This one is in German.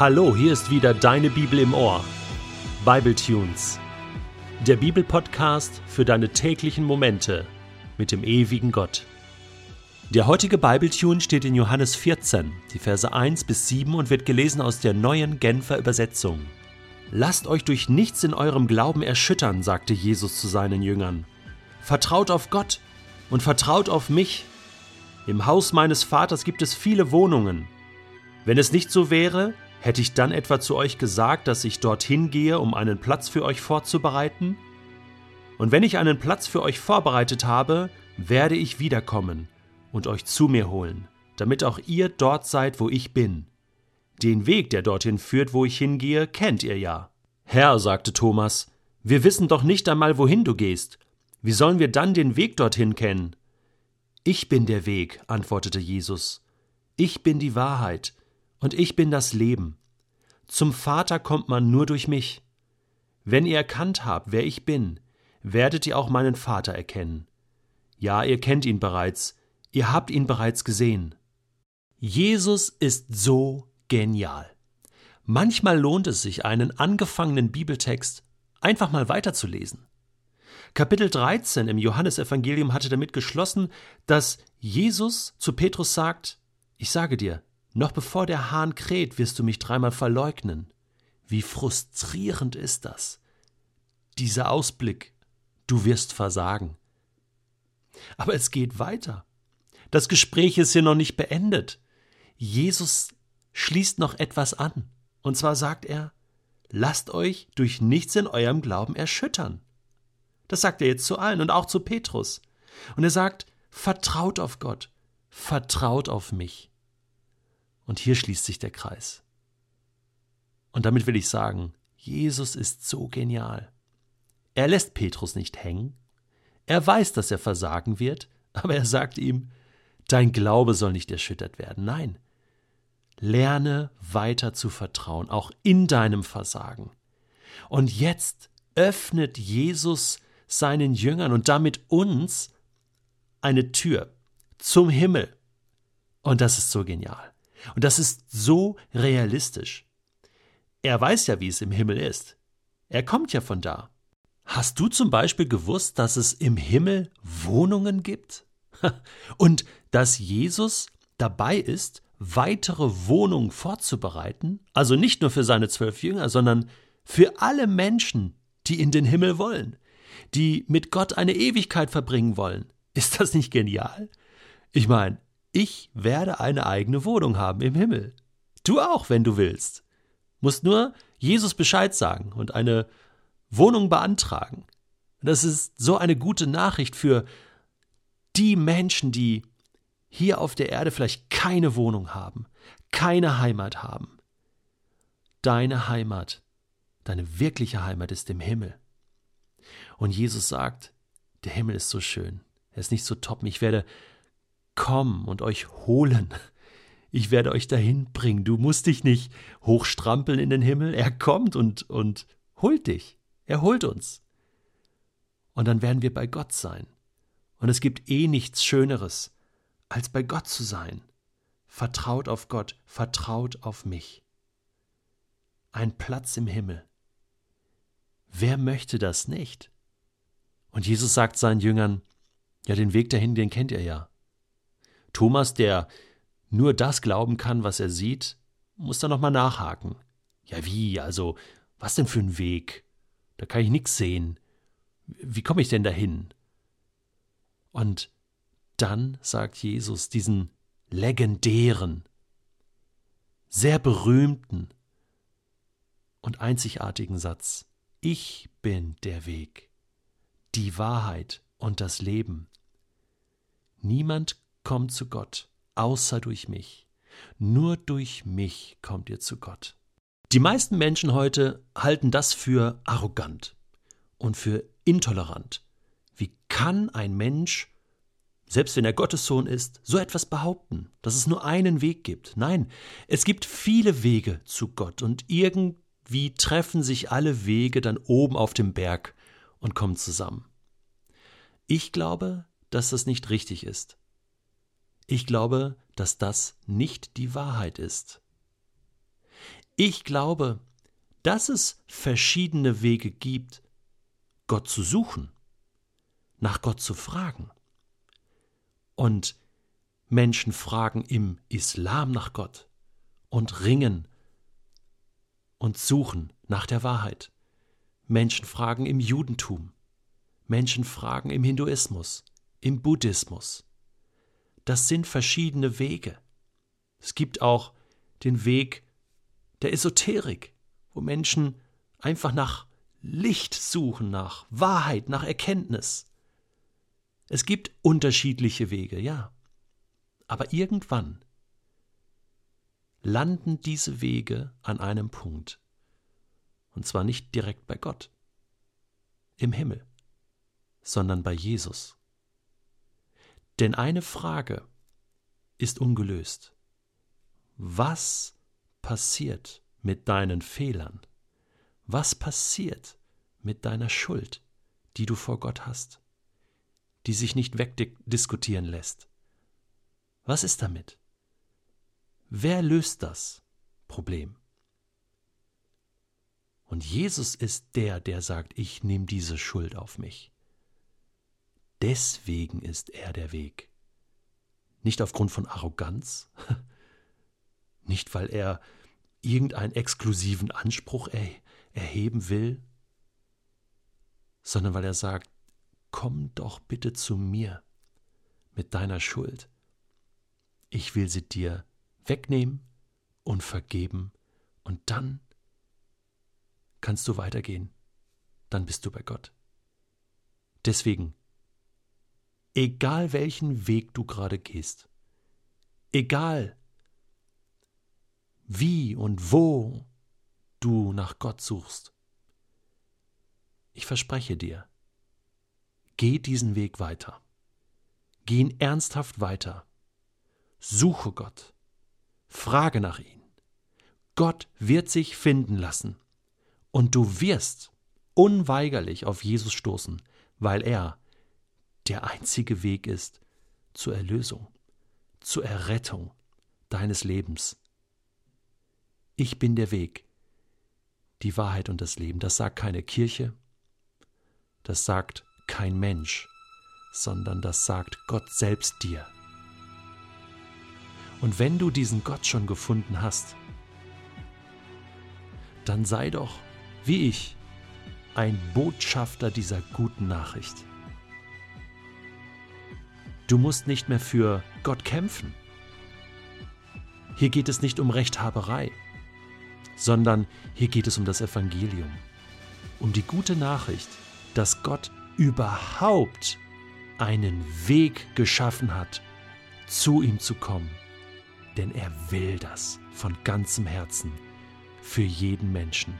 Hallo, hier ist wieder deine Bibel im Ohr. Bible Tunes. Der Bibelpodcast für deine täglichen Momente mit dem ewigen Gott. Der heutige Bibletune steht in Johannes 14, die Verse 1 bis 7 und wird gelesen aus der neuen Genfer Übersetzung. Lasst euch durch nichts in eurem Glauben erschüttern, sagte Jesus zu seinen Jüngern. Vertraut auf Gott und vertraut auf mich. Im Haus meines Vaters gibt es viele Wohnungen. Wenn es nicht so wäre, hätte ich dann etwa zu euch gesagt, dass ich dorthin gehe, um einen Platz für euch vorzubereiten? Und wenn ich einen Platz für euch vorbereitet habe, werde ich wiederkommen und euch zu mir holen, damit auch ihr dort seid, wo ich bin. Den Weg, der dorthin führt, wo ich hingehe, kennt ihr ja. Herr, sagte Thomas, wir wissen doch nicht einmal, wohin du gehst. Wie sollen wir dann den Weg dorthin kennen? Ich bin der Weg, antwortete Jesus. Ich bin die Wahrheit und ich bin das Leben. Zum Vater kommt man nur durch mich. Wenn ihr erkannt habt, wer ich bin, werdet ihr auch meinen Vater erkennen. Ja, ihr kennt ihn bereits, ihr habt ihn bereits gesehen. Jesus ist so genial. Manchmal lohnt es sich, einen angefangenen Bibeltext einfach mal weiterzulesen. Kapitel 13 im Johannesevangelium hatte damit geschlossen, dass Jesus zu Petrus sagt: Ich sage dir, noch bevor der Hahn kräht, wirst du mich dreimal verleugnen. Wie frustrierend ist das? Dieser Ausblick, du wirst versagen. Aber es geht weiter. Das Gespräch ist hier noch nicht beendet. Jesus schließt noch etwas an. Und zwar sagt er, lasst euch durch nichts in eurem Glauben erschüttern. Das sagt er jetzt zu allen und auch zu Petrus. Und er sagt, vertraut auf Gott, vertraut auf mich. Und hier schließt sich der Kreis. Und damit will ich sagen, Jesus ist so genial. Er lässt Petrus nicht hängen. Er weiß, dass er versagen wird, aber er sagt ihm, dein Glaube soll nicht erschüttert werden. Nein, lerne weiter zu vertrauen, auch in deinem Versagen. Und jetzt öffnet Jesus seinen Jüngern und damit uns eine Tür zum Himmel. Und das ist so genial. Und das ist so realistisch. Er weiß ja, wie es im Himmel ist. Er kommt ja von da. Hast du zum Beispiel gewusst, dass es im Himmel Wohnungen gibt? Und dass Jesus dabei ist, weitere Wohnungen vorzubereiten? Also nicht nur für seine zwölf Jünger, sondern für alle Menschen, die in den Himmel wollen die mit Gott eine Ewigkeit verbringen wollen. Ist das nicht genial? Ich meine, ich werde eine eigene Wohnung haben im Himmel. Du auch, wenn du willst. Musst nur Jesus Bescheid sagen und eine Wohnung beantragen. Das ist so eine gute Nachricht für die Menschen, die hier auf der Erde vielleicht keine Wohnung haben, keine Heimat haben. Deine Heimat, deine wirkliche Heimat ist im Himmel. Und Jesus sagt, der Himmel ist so schön, er ist nicht so top, ich werde kommen und euch holen. Ich werde euch dahin bringen. Du musst dich nicht hochstrampeln in den Himmel. Er kommt und, und holt dich. Er holt uns. Und dann werden wir bei Gott sein. Und es gibt eh nichts Schöneres, als bei Gott zu sein. Vertraut auf Gott, vertraut auf mich. Ein Platz im Himmel. Wer möchte das nicht? Und Jesus sagt seinen Jüngern, ja, den Weg dahin, den kennt ihr ja. Thomas, der nur das glauben kann, was er sieht, muss da nochmal nachhaken. Ja, wie, also, was denn für ein Weg? Da kann ich nichts sehen. Wie komme ich denn dahin? Und dann sagt Jesus diesen legendären, sehr berühmten und einzigartigen Satz. Ich bin der Weg, die Wahrheit und das Leben. Niemand kommt zu Gott, außer durch mich. Nur durch mich kommt ihr zu Gott. Die meisten Menschen heute halten das für arrogant und für intolerant. Wie kann ein Mensch, selbst wenn er Gottes Sohn ist, so etwas behaupten, dass es nur einen Weg gibt? Nein, es gibt viele Wege zu Gott und irgend wie treffen sich alle Wege dann oben auf dem Berg und kommen zusammen. Ich glaube, dass das nicht richtig ist. Ich glaube, dass das nicht die Wahrheit ist. Ich glaube, dass es verschiedene Wege gibt, Gott zu suchen, nach Gott zu fragen. Und Menschen fragen im Islam nach Gott und ringen und suchen nach der Wahrheit. Menschen fragen im Judentum, Menschen fragen im Hinduismus, im Buddhismus. Das sind verschiedene Wege. Es gibt auch den Weg der Esoterik, wo Menschen einfach nach Licht suchen, nach Wahrheit, nach Erkenntnis. Es gibt unterschiedliche Wege, ja. Aber irgendwann landen diese Wege an einem Punkt. Und zwar nicht direkt bei Gott, im Himmel, sondern bei Jesus. Denn eine Frage ist ungelöst. Was passiert mit deinen Fehlern? Was passiert mit deiner Schuld, die du vor Gott hast, die sich nicht wegdiskutieren lässt? Was ist damit? Wer löst das Problem? Und Jesus ist der, der sagt, ich nehme diese Schuld auf mich. Deswegen ist er der Weg. Nicht aufgrund von Arroganz, nicht weil er irgendeinen exklusiven Anspruch er, erheben will, sondern weil er sagt, komm doch bitte zu mir mit deiner Schuld. Ich will sie dir wegnehmen und vergeben und dann kannst du weitergehen. Dann bist du bei Gott. Deswegen, egal welchen Weg du gerade gehst, egal wie und wo du nach Gott suchst. Ich verspreche dir, geh diesen Weg weiter. Geh ihn ernsthaft weiter. Suche Gott. Frage nach ihm. Gott wird sich finden lassen. Und du wirst unweigerlich auf Jesus stoßen, weil er der einzige Weg ist zur Erlösung, zur Errettung deines Lebens. Ich bin der Weg, die Wahrheit und das Leben. Das sagt keine Kirche, das sagt kein Mensch, sondern das sagt Gott selbst dir. Und wenn du diesen Gott schon gefunden hast, dann sei doch, wie ich, ein Botschafter dieser guten Nachricht. Du musst nicht mehr für Gott kämpfen. Hier geht es nicht um Rechthaberei sondern hier geht es um das Evangelium, um die gute Nachricht, dass Gott überhaupt einen Weg geschaffen hat, zu ihm zu kommen. Denn er will das von ganzem Herzen für jeden Menschen.